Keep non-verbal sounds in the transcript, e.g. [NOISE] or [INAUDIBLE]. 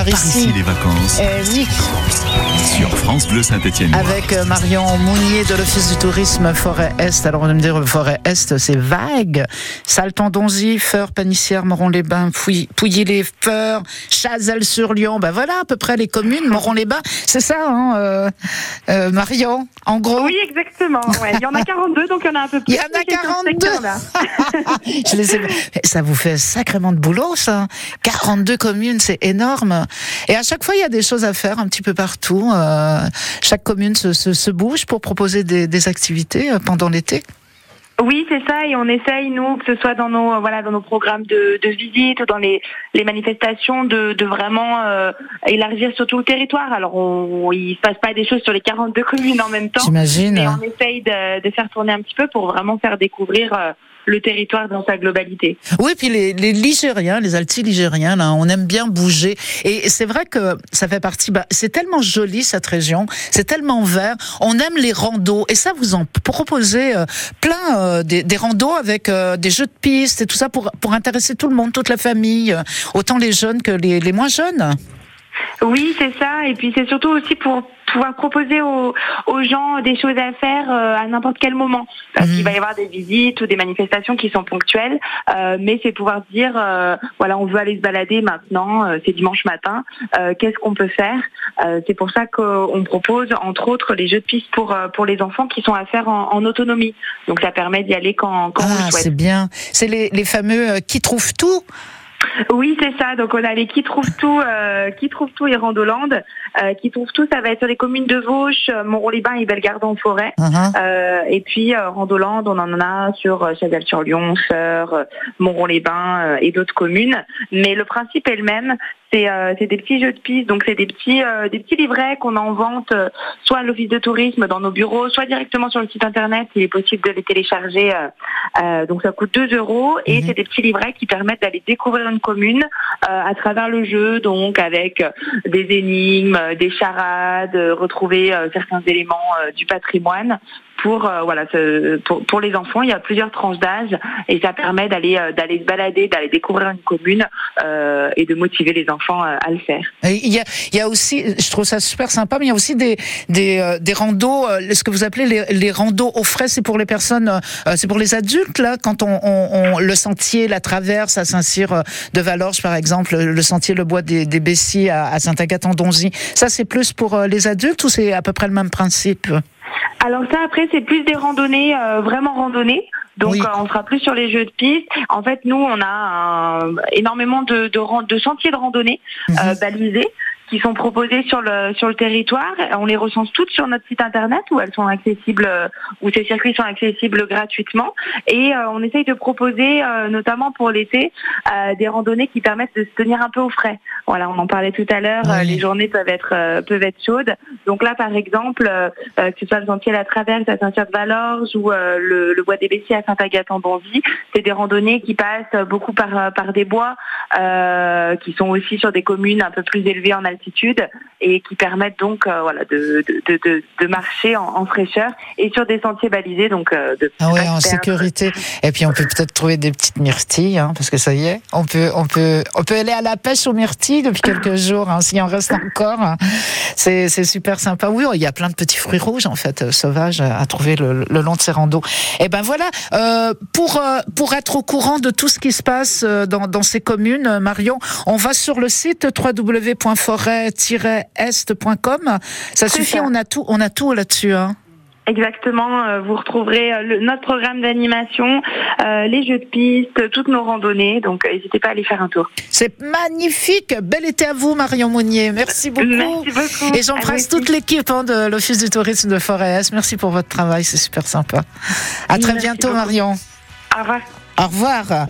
Par ici, les vacances. Eh oui. Sur France Bleu Saint-Étienne. Avec euh, Marion Mounier de l'Office du tourisme Forêt Est. Alors on va me dire Forêt Est, c'est vague. Salton Donzy, Feur, Panissière, Moron-les-Bains, Pouilly-les Feurs, Chazelles-sur-Lyon. Ben voilà à peu près les communes. Moron-les-Bains, c'est ça, hein, euh, euh, Marion En gros? Oui, exactement. Ouais. Il y en a 42, donc il y en a un peu plus. Il y en a 42 [LAUGHS] Je les ai... Ça vous fait sacrément de boulot, ça. 42 communes, c'est énorme. Et à chaque fois, il y a des choses à faire un petit peu partout. Euh, chaque commune se, se, bouge pour proposer des, des activités euh, pendant l'été. Oui, c'est ça, et on essaye nous, que ce soit dans nos voilà dans nos programmes de, de visite ou dans les, les manifestations, de, de vraiment euh, élargir sur tout le territoire. Alors, on, il se passe pas des choses sur les 42 communes en même temps. J'imagine. Mais on essaye de, de, faire tourner un petit peu pour vraiment faire découvrir le territoire dans sa globalité. Oui, puis les, les Ligériens, les alti-ligériens, là, on aime bien bouger. Et c'est vrai que ça fait partie. Bah, c'est tellement joli cette région, c'est tellement vert. On aime les randos. Et ça, vous en proposez euh, plein euh, des, des, randos avec euh, des jeux de pistes et tout ça pour, pour intéresser tout le monde, toute la famille, autant les jeunes que les, les moins jeunes. Oui, c'est ça. Et puis c'est surtout aussi pour pouvoir proposer aux, aux, gens des choses à faire euh, à n'importe quel moment. Parce qu'il mhm. va y avoir des visites ou des manifestations qui sont ponctuelles, euh, mais c'est pouvoir dire, euh, voilà, on veut aller se balader maintenant, c'est dimanche matin, qu'est-ce qu'on peut faire? C'est pour ça qu'on propose, entre autres, les jeux de piste pour, pour les enfants qui sont à faire en, en autonomie. Donc ça permet d'y aller quand, quand ah, on le souhaite. c'est bien. C'est les, les fameux qui trouvent tout oui, c'est ça. Donc on a les qui trouvent tout, euh, qui trouve tout et Randoland. Euh, qui trouvent tout, ça va être sur les communes de Vauche, euh, Montron-les-Bains et Bellegarde en forêt. Euh, et puis Randoland, on en a sur Chazelle-sur-Lyon, Sœur, Montron-les-Bains et d'autres communes. Mais le principe est le même. C'est des petits jeux de piste, donc c'est des petits des petits livrets qu'on en vente soit à l'office de tourisme dans nos bureaux, soit directement sur le site internet. Il est possible de les télécharger. donc ça coûte 2 euros et uh-huh. c'est des petits livrets qui permettent d'aller découvrir une commune à travers le jeu, donc avec des énigmes, euh, des charades, euh, retrouver euh, certains éléments du patrimoine pour euh, voilà pour, pour, les enfants. Il y a plusieurs tranches d'âge et ça permet d'aller euh, d'aller se balader, d'aller découvrir une commune euh, et de motiver les enfants euh, à le faire. il y a il y a aussi, je trouve ça super sympa, mais il y a aussi des des, des randos, ce que vous appelez les, les randos aux frais, c'est pour les personnes, c'est pour les adultes là, quand on, on, le sentier, la traverse à Saint-Cyr de Valorges par exemple, le sentier le bois des, des Bessies à, à Saint-Agathe-en-Donzy. Ça c'est plus pour les adultes ou c'est à peu près le même principe? Alors ça, après, c'est plus des randonnées, euh, vraiment randonnées. Donc euh, on sera plus sur les jeux de piste. En fait, nous, on a énormément de, de, de, sentiers de randonnée mhm. euh, balisés qui sont proposées sur le sur le territoire. On les recense toutes sur notre site internet où elles sont accessibles, où ces circuits sont accessibles gratuitement. Et euh, on essaye de proposer, euh, notamment pour l'été, euh, des randonnées qui permettent de se tenir un peu au frais. Voilà, on en parlait tout à l'heure. Les journées peuvent être peuvent être chaudes. Donc là, par exemple, que ce soit le sentier La Traverse à Saint-Cyr-de-Valorges ou le, le, bois des Bessiers à Saint-Agathe-en-Bonzy, c'est des randonnées qui passent beaucoup par par des bois, qui sont aussi sur des communes un peu plus élevées en altitude et qui permettent donc euh, voilà de, de, de, de marcher en, en, fraîcheur et sur des sentiers balisés donc euh, de ah ouais, en sécurité. Et puis on peut peut-être trouver des petites myrtilles hein, parce que ça y est on peut on peut on peut aller à la pêche aux myrtilles depuis quelques [LAUGHS] jours hein, s'il en reste encore. Hein. c'est c'est super sympa. Oui il y a plein de petits fruits rouges en fait euh, sauvages à trouver le, le, long de ces randos. Et ben voilà euh, pour pour être au courant de tout ce qui se passe dans, dans ces communes Marion on va sur le site www.forêt estcom Ça suffit, on a tout, on a tout là-dessus. Hein. Exactement, euh, vous retrouverez euh, notre programme d'animation, euh, les jeux de piste, toutes nos randonnées, donc n'hésitez pas à aller faire un tour. C'est magnifique, bel été à vous Marion Monnier, merci beaucoup. Merci beaucoup. Et j'embrasse toute l'équipe hein, de l'Office du tourisme de Forêt merci pour votre travail, c'est super sympa. À très bientôt Marion. Au revoir. Au revoir.